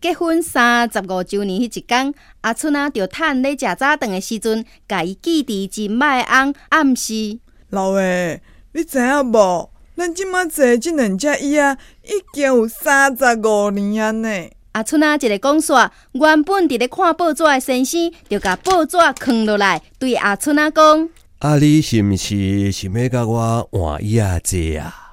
结婚三十五周年迄一天，阿春啊，就趁咧食早顿的时阵，甲伊记伫真麦翁暗示。老诶，你知影无？咱即马坐即两只椅啊，已经有三十五年安尼。阿春啊，一个讲煞，原本伫咧看报纸的先生，就甲报纸囥落来，对阿春啊讲：啊，你是毋是想要甲我换椅仔坐啊？